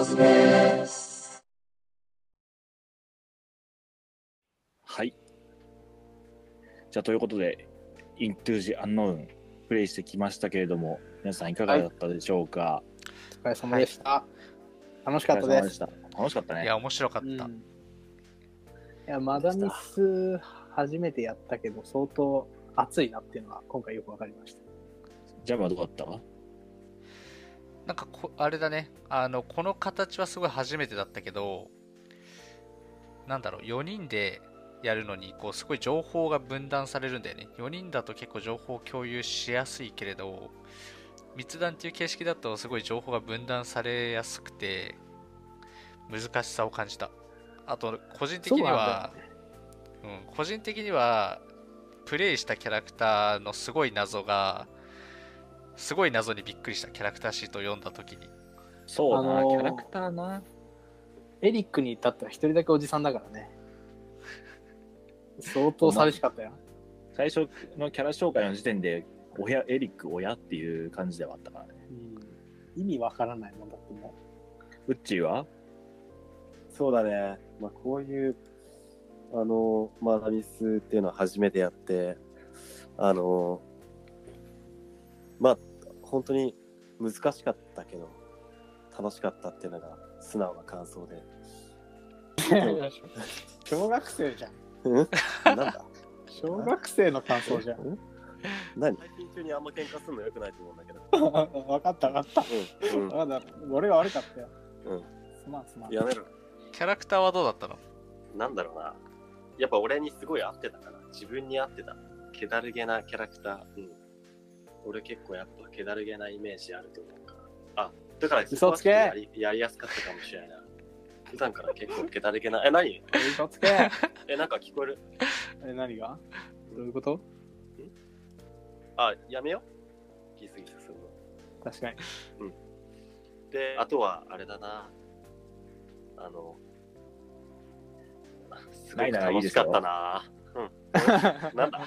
トスペースはい。じゃあ、ということで、Into the Unknown プレイしてきましたけれども、皆さんいかがだったでしょうか、お疲れ様でした。楽しかったです。楽しかったね。いや、面白かった。うんいや、マダミス初めてやったけど、相当熱いなっていうのは今回よくわかりました。ジャブはどうだった？なんかこ、あれだね、あの、この形はすごい初めてだったけど、なんだろう、4人でやるのに、こう、すごい情報が分断されるんだよね。4人だと結構情報を共有しやすいけれど、密談っていう形式だとすごい情報が分断されやすくて、難しさを感じた。あと、個人的には、うん、個人的には、プレイしたキャラクターのすごい謎が、すごい謎にびっくりしたキャラクターシートを読んだときに。そうな、あのーキャラクターな。エリックに至っては一人だけおじさんだからね。相当寂しかったよ。最初のキャラ紹介の時点で、親、エリック親っていう感じではあったからね。うん、意味わからないもんだってもウッチーは？そうだね。まあ、こういう、あの、マダミスっていうのは初めてやって、あの、まあ、本当に難しかったけど、楽しかったっていうのが素直な感想で。う。小学生じゃん。うん？なんだ？小学生の感想じゃん。何？最近中にあんま喧嘩するのよくないと思うんだけど。わかったわかった。うん、わかった。俺が悪かったよ。うん、すまんすまん。うん。やめろ。キャラクターはどうだったの？なんだろうな。やっぱ俺にすごい合ってたから。自分に合ってた。気だるげなキャラクター。うん。俺結構やっぱ気だるげなイメージあると思うから。あ、だから嘘つけやりやりやすかったかもしれないな。普段から結構気だるげな。え、何？嘘つけ え、なんか聞こえる？え、何が？どういうこと？あ、やめよう。ギスギスするの。確かに。で、あとは、あれだな。あの、すごない楽しかったな。うん。なんだ？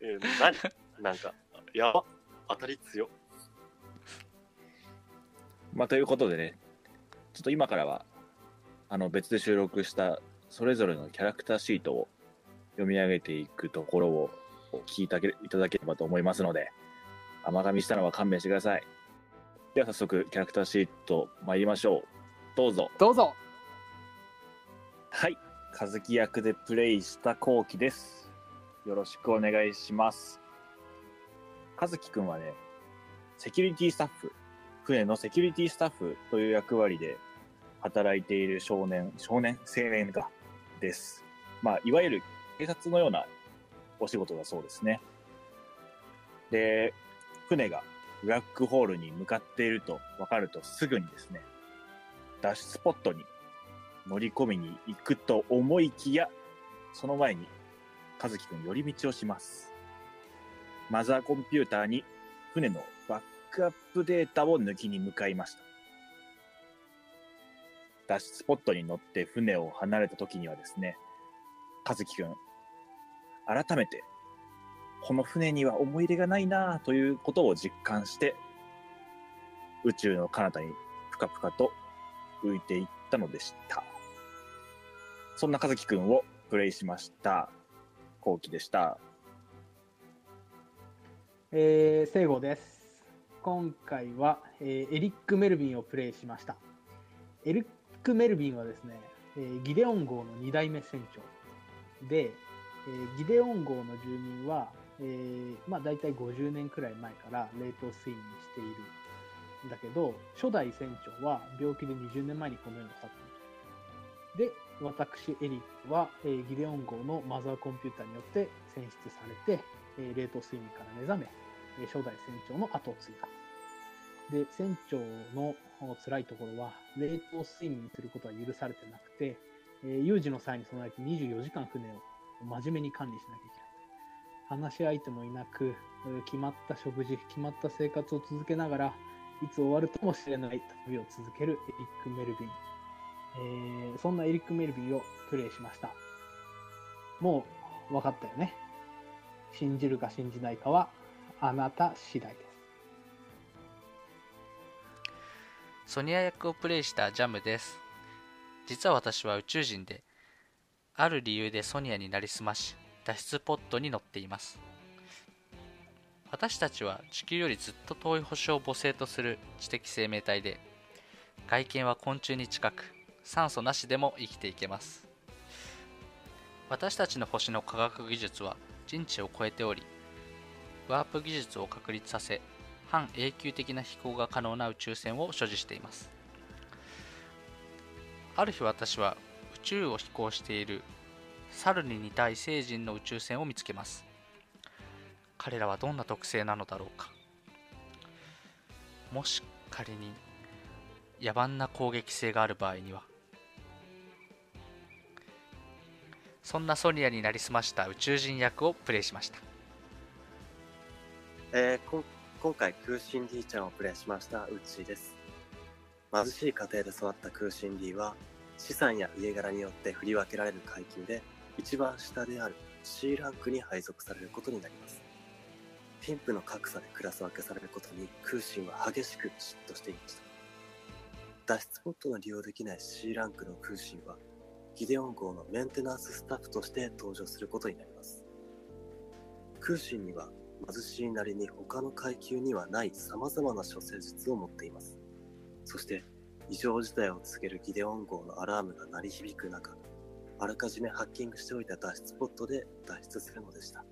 えー、何？なんか、やば。当たり強。まあ、ということでね、ちょっと今からは、あの、別で収録したそれぞれのキャラクターシートを読み上げていくところをお聞きいただけいただければと思いますので、甘噛みしたのは勘弁してください。では早速、キャラクターシート参りましょう。どうぞ。どうぞはい。和樹役でプレイした後期です。よろしくお願いします。和樹くんはね、セキュリティスタッフ、船のセキュリティスタッフという役割で働いている少年、少年？青年がです。まあ、いわゆる警察のようなお仕事だそうですね。で、船がブラックホールに向かっていると分かるとすぐにですね、脱出スポットに乗り込みに行くと思いきや、その前に、和樹くん寄り道をします。マザーコンピューターに船のバックアップデータを抜きに向かいました。脱出スポットに乗って船を離れた時にはですね、和樹くん、改めて、この船には思い入れがないなぁということを実感して、宇宙の彼方にぷかぷかと浮いていったのでした。そんな和樹くんをプレイしました。後期でした。えー、聖護です。今回は、えーエリック・メルビンをプレイしました。エリック・メルビンはですね、えーギデオン号の2代目船長で、えーギデオン号の住民は、えーまあ、大体50年くらい前から冷凍睡眠しているんだけど、初代船長は病気で20年前にこの世に去っていたで、私、エリックは、えーギデオン号のマザーコンピューターによって選出されて、え冷凍睡眠から目覚め、え初代船長の後を継いだ。で、船長の辛いところは、冷凍睡眠することは許されてなくて、え有事の際に備えて24時間船を真面目に管理しなきゃいけない。話し相手もいなく、決まった食事、決まった生活を続けながら、いつ終わるともしれない旅を続けるエリック・メルビン。えーそんなエリック・メルビンをプレイしました。もう分かったよね。信じるか信じないかはあなた次第です。ソニア役をプレイしたジャムです。実は私は宇宙人である理由でソニアになりすまし脱出ポットに乗っています。私たちは地球よりずっと遠い星を母星とする知的生命体で外見は昆虫に近く酸素なしでも生きていけます。私たちの星の科学技術は人知を超えておりワープ技術を確立させ半永久的な飛行が可能な宇宙船を所持しています。ある日私は宇宙を飛行している猿に似た異星人の宇宙船を見つけます。彼らはどんな特性なのだろうか。もし仮に野蛮な攻撃性がある場合にはそんなソニアになりすました宇宙人役をプレイしました。えー、こ今回空心 D ちゃんをプレイしましたウッチーです。貧しい家庭で育った空心 D は資産や家柄によって振り分けられる階級で一番下である C ランクに配属されることになります。貧富の格差でクラス分けされることに空心は激しく嫉妬していました。脱出ポットの利用できない C ランクの空心はギデオン号のメンテナンススタッフとして登場することになります。空心には貧しいなりに他の階級にはない様々な処世術を持っています。そして異常事態を告げるギデオン号のアラームが鳴り響く中あらかじめハッキングしておいた脱出ポットで脱出するのでした。